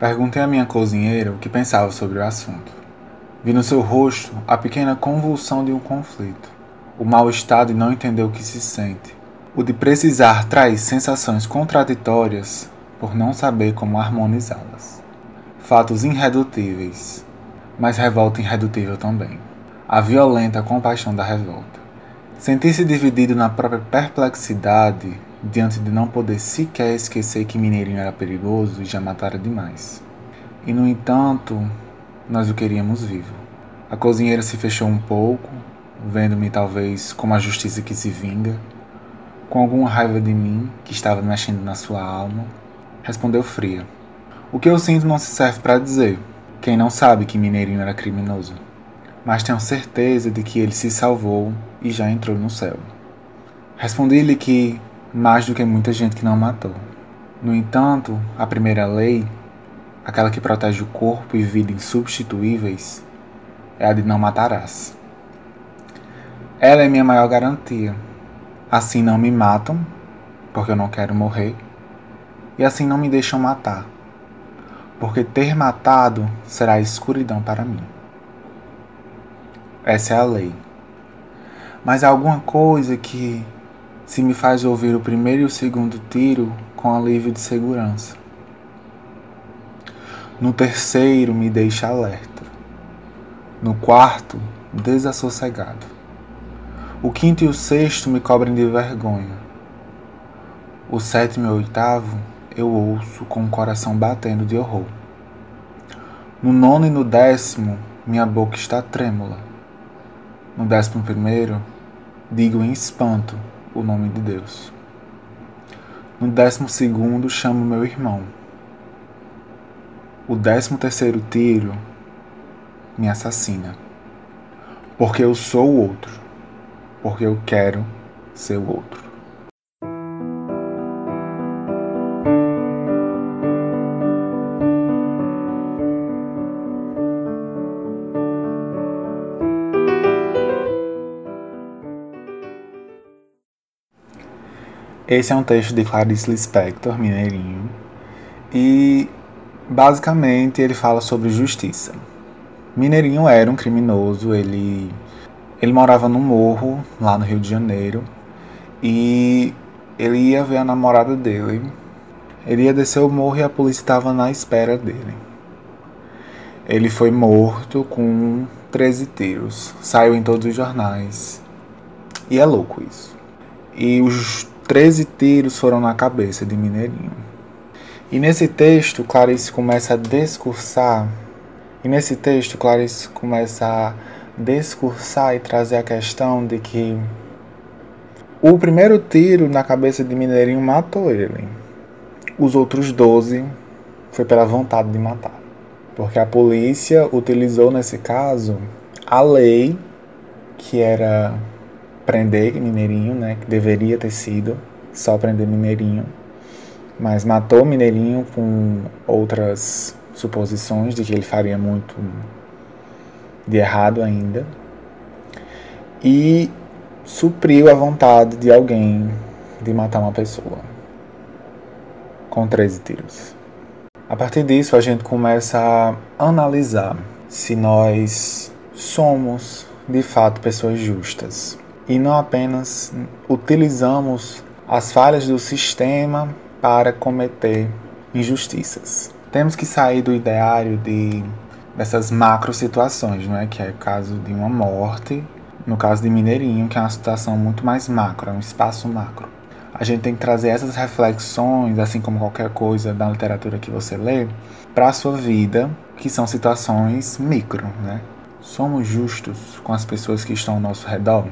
Perguntei à minha cozinheira o que pensava sobre o assunto. Vi no seu rosto a pequena convulsão de um conflito, o mal-estar de não entender o que se sente, o de precisar trair sensações contraditórias por não saber como harmonizá-las. Fatos irredutíveis, mas revolta irredutível também. A violenta compaixão da revolta. Sentir-se dividido na própria perplexidade diante de não poder sequer esquecer que Mineirinho era perigoso e já matara demais. E no entanto, nós o queríamos vivo. A cozinheira se fechou um pouco, vendo-me talvez como a justiça que se vinga, com alguma raiva de mim que estava mexendo na sua alma, respondeu fria. O que eu sinto não se serve para dizer. Quem não sabe que Mineirinho era criminoso? Mas tenho certeza de que ele se salvou e já entrou no céu. Respondi-lhe que mais do que muita gente que não matou. No entanto, a primeira lei, aquela que protege o corpo e vida insubstituíveis, é a de não matarás. Ela é minha maior garantia. Assim não me matam, porque eu não quero morrer, e assim não me deixam matar, porque ter matado será escuridão para mim. Essa é a lei. Mas há alguma coisa que se me faz ouvir o primeiro e o segundo tiro com alívio de segurança. No terceiro, me deixa alerta. No quarto, desassossegado. O quinto e o sexto me cobrem de vergonha. O sétimo e o oitavo, eu ouço com o coração batendo de horror. No nono e no décimo, minha boca está trêmula. No décimo primeiro, digo em espanto o nome de Deus. No décimo segundo, chamo meu irmão. O décimo terceiro tiro me assassina. Porque eu sou o outro. Porque eu quero ser o outro. Esse é um texto de Clarice Lispector, mineirinho, e basicamente ele fala sobre justiça. Mineirinho era um criminoso, ele, ele morava no morro, lá no Rio de Janeiro, e ele ia ver a namorada dele. Ele ia descer o morro e a polícia estava na espera dele. Ele foi morto com 13 tiros, saiu em todos os jornais. E é louco isso. E os 13 tiros foram na cabeça de Mineirinho. E nesse texto, Clarice começa a discursar, e nesse texto, Clarice começa a discursar e trazer a questão de que o primeiro tiro na cabeça de Mineirinho matou ele. Os outros 12 foi pela vontade de matar. Porque a polícia utilizou nesse caso a lei que era prender Mineirinho, né, que deveria ter sido só prender Mineirinho, mas matou Mineirinho com outras suposições de que ele faria muito de errado ainda e supriu a vontade de alguém de matar uma pessoa com 13 tiros. A partir disso, a gente começa a analisar se nós somos de fato pessoas justas e não apenas utilizamos as falhas do sistema para cometer injustiças. Temos que sair do ideário de dessas macro situações, não é? Que é o caso de uma morte, no caso de Mineirinho, que é uma situação muito mais macro, é um espaço macro. A gente tem que trazer essas reflexões, assim como qualquer coisa da literatura que você lê, para a sua vida, que são situações micro, né? Somos justos com as pessoas que estão ao nosso redor?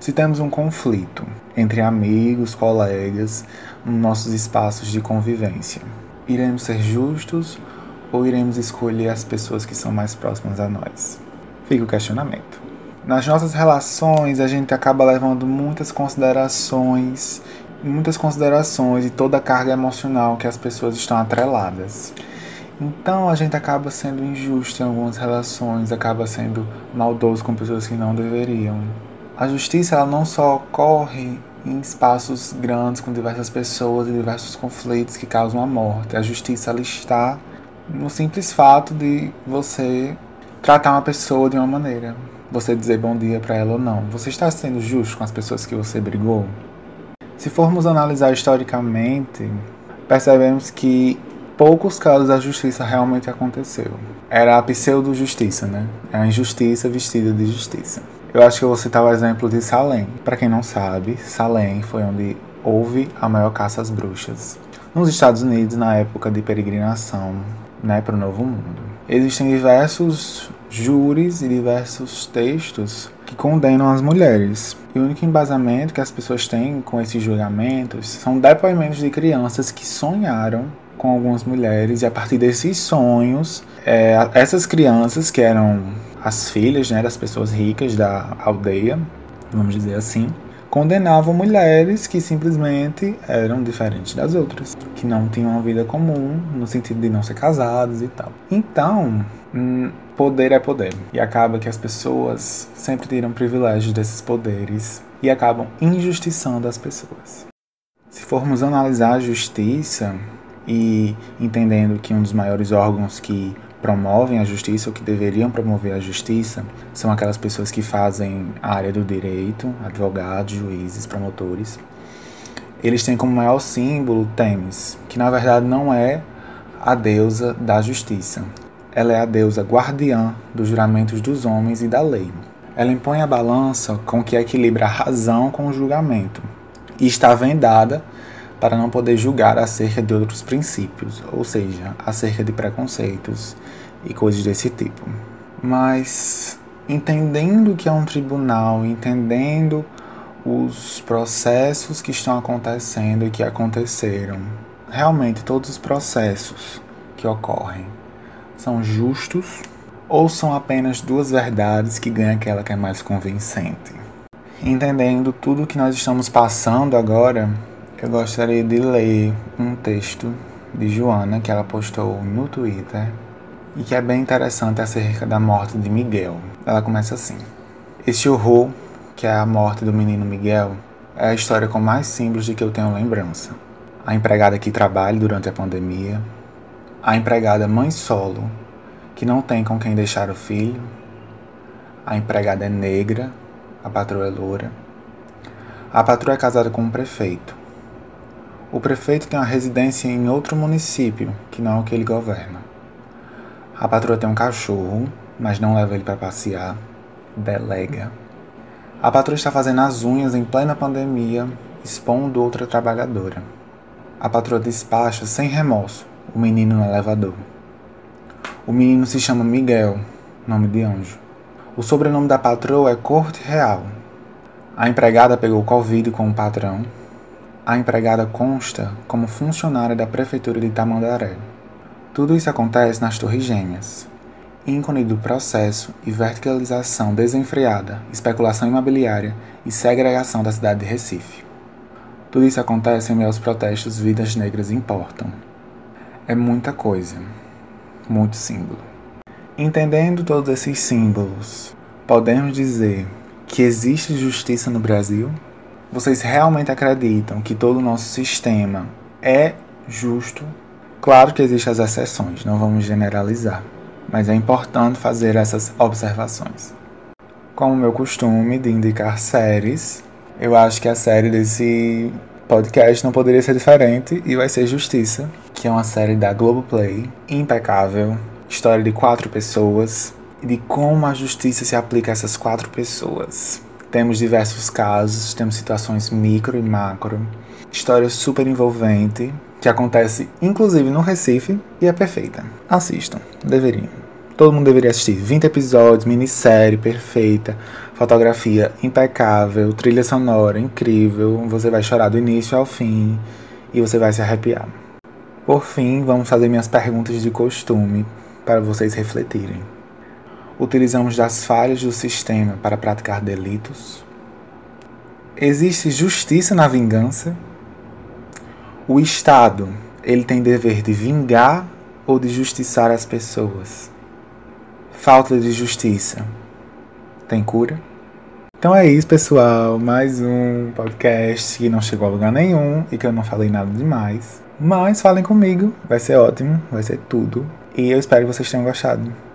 Se temos um conflito entre amigos, colegas, nos nossos espaços de convivência, iremos ser justos ou iremos escolher as pessoas que são mais próximas a nós? Fica o questionamento. Nas nossas relações, a gente acaba levando muitas considerações, muitas considerações e toda a carga emocional que as pessoas estão atreladas. Então a gente acaba sendo injusto em algumas relações, acaba sendo maldoso com pessoas que não deveriam. A justiça ela não só ocorre em espaços grandes com diversas pessoas e diversos conflitos que causam a morte. A justiça ela está no simples fato de você tratar uma pessoa de uma maneira, você dizer bom dia para ela ou não. Você está sendo justo com as pessoas que você brigou? Se formos analisar historicamente, percebemos que poucos casos da justiça realmente aconteceu. Era a pseudo-justiça, né? É a injustiça vestida de justiça. Eu acho que eu vou citar o exemplo de Salem. Para quem não sabe, Salem foi onde houve a maior caça às bruxas. Nos Estados Unidos, na época de peregrinação né, para o Novo Mundo. Existem diversos júris e diversos textos que condenam as mulheres. E o único embasamento que as pessoas têm com esses julgamentos são depoimentos de crianças que sonharam com algumas mulheres e a partir desses sonhos, é, essas crianças que eram as filhas né, das pessoas ricas da aldeia, vamos dizer assim, condenavam mulheres que simplesmente eram diferentes das outras, que não tinham uma vida comum, no sentido de não ser casadas e tal. Então, hum, poder é poder. E acaba que as pessoas sempre tiram privilégios desses poderes e acabam injustiçando as pessoas. Se formos analisar a justiça e entendendo que um dos maiores órgãos que promovem a justiça ou que deveriam promover a justiça são aquelas pessoas que fazem a área do direito, advogados, juízes, promotores. Eles têm como maior símbolo Temis, que na verdade não é a deusa da justiça. Ela é a deusa guardiã dos juramentos dos homens e da lei. Ela impõe a balança com que equilibra a razão com o julgamento e está vendada para não poder julgar acerca de outros princípios, ou seja, acerca de preconceitos e coisas desse tipo. Mas entendendo que é um tribunal, entendendo os processos que estão acontecendo e que aconteceram, realmente todos os processos que ocorrem são justos ou são apenas duas verdades que ganha aquela que é mais convincente? Entendendo tudo o que nós estamos passando agora, eu gostaria de ler um texto de Joana que ela postou no Twitter e que é bem interessante acerca da morte de Miguel. Ela começa assim: Este horror, que é a morte do menino Miguel, é a história com mais simples de que eu tenho lembrança. A empregada que trabalha durante a pandemia, a empregada mãe solo, que não tem com quem deixar o filho, a empregada é negra, a patroa é loura, a patroa é casada com um prefeito, o prefeito tem uma residência em outro município, que não é o que ele governa. A patroa tem um cachorro, mas não leva ele para passear. Delega. A patroa está fazendo as unhas em plena pandemia, expondo outra trabalhadora. A patroa despacha sem remorso o menino no elevador. O menino se chama Miguel, nome de anjo. O sobrenome da patroa é Corte Real. A empregada pegou Covid com o patrão a empregada consta como funcionária da Prefeitura de Tamandaré. Tudo isso acontece nas Torres Gêmeas, ícone do processo e verticalização desenfreada, especulação imobiliária e segregação da cidade de Recife. Tudo isso acontece em meio aos protestos Vidas Negras Importam. É muita coisa, muito símbolo. Entendendo todos esses símbolos, podemos dizer que existe justiça no Brasil? Vocês realmente acreditam que todo o nosso sistema é justo? Claro que existem as exceções, não vamos generalizar, mas é importante fazer essas observações. Como meu costume de indicar séries, eu acho que a série desse podcast não poderia ser diferente e vai ser Justiça, que é uma série da Globoplay, impecável, história de quatro pessoas e de como a justiça se aplica a essas quatro pessoas. Temos diversos casos, temos situações micro e macro, história super envolvente, que acontece inclusive no Recife e é perfeita. Assistam, deveriam. Todo mundo deveria assistir. 20 episódios, minissérie perfeita, fotografia impecável, trilha sonora incrível. Você vai chorar do início ao fim e você vai se arrepiar. Por fim, vamos fazer minhas perguntas de costume para vocês refletirem. Utilizamos das falhas do sistema para praticar delitos? Existe justiça na vingança? O Estado, ele tem dever de vingar ou de justiçar as pessoas? Falta de justiça tem cura? Então é isso, pessoal. Mais um podcast que não chegou a lugar nenhum e que eu não falei nada demais. Mas falem comigo, vai ser ótimo, vai ser tudo. E eu espero que vocês tenham gostado.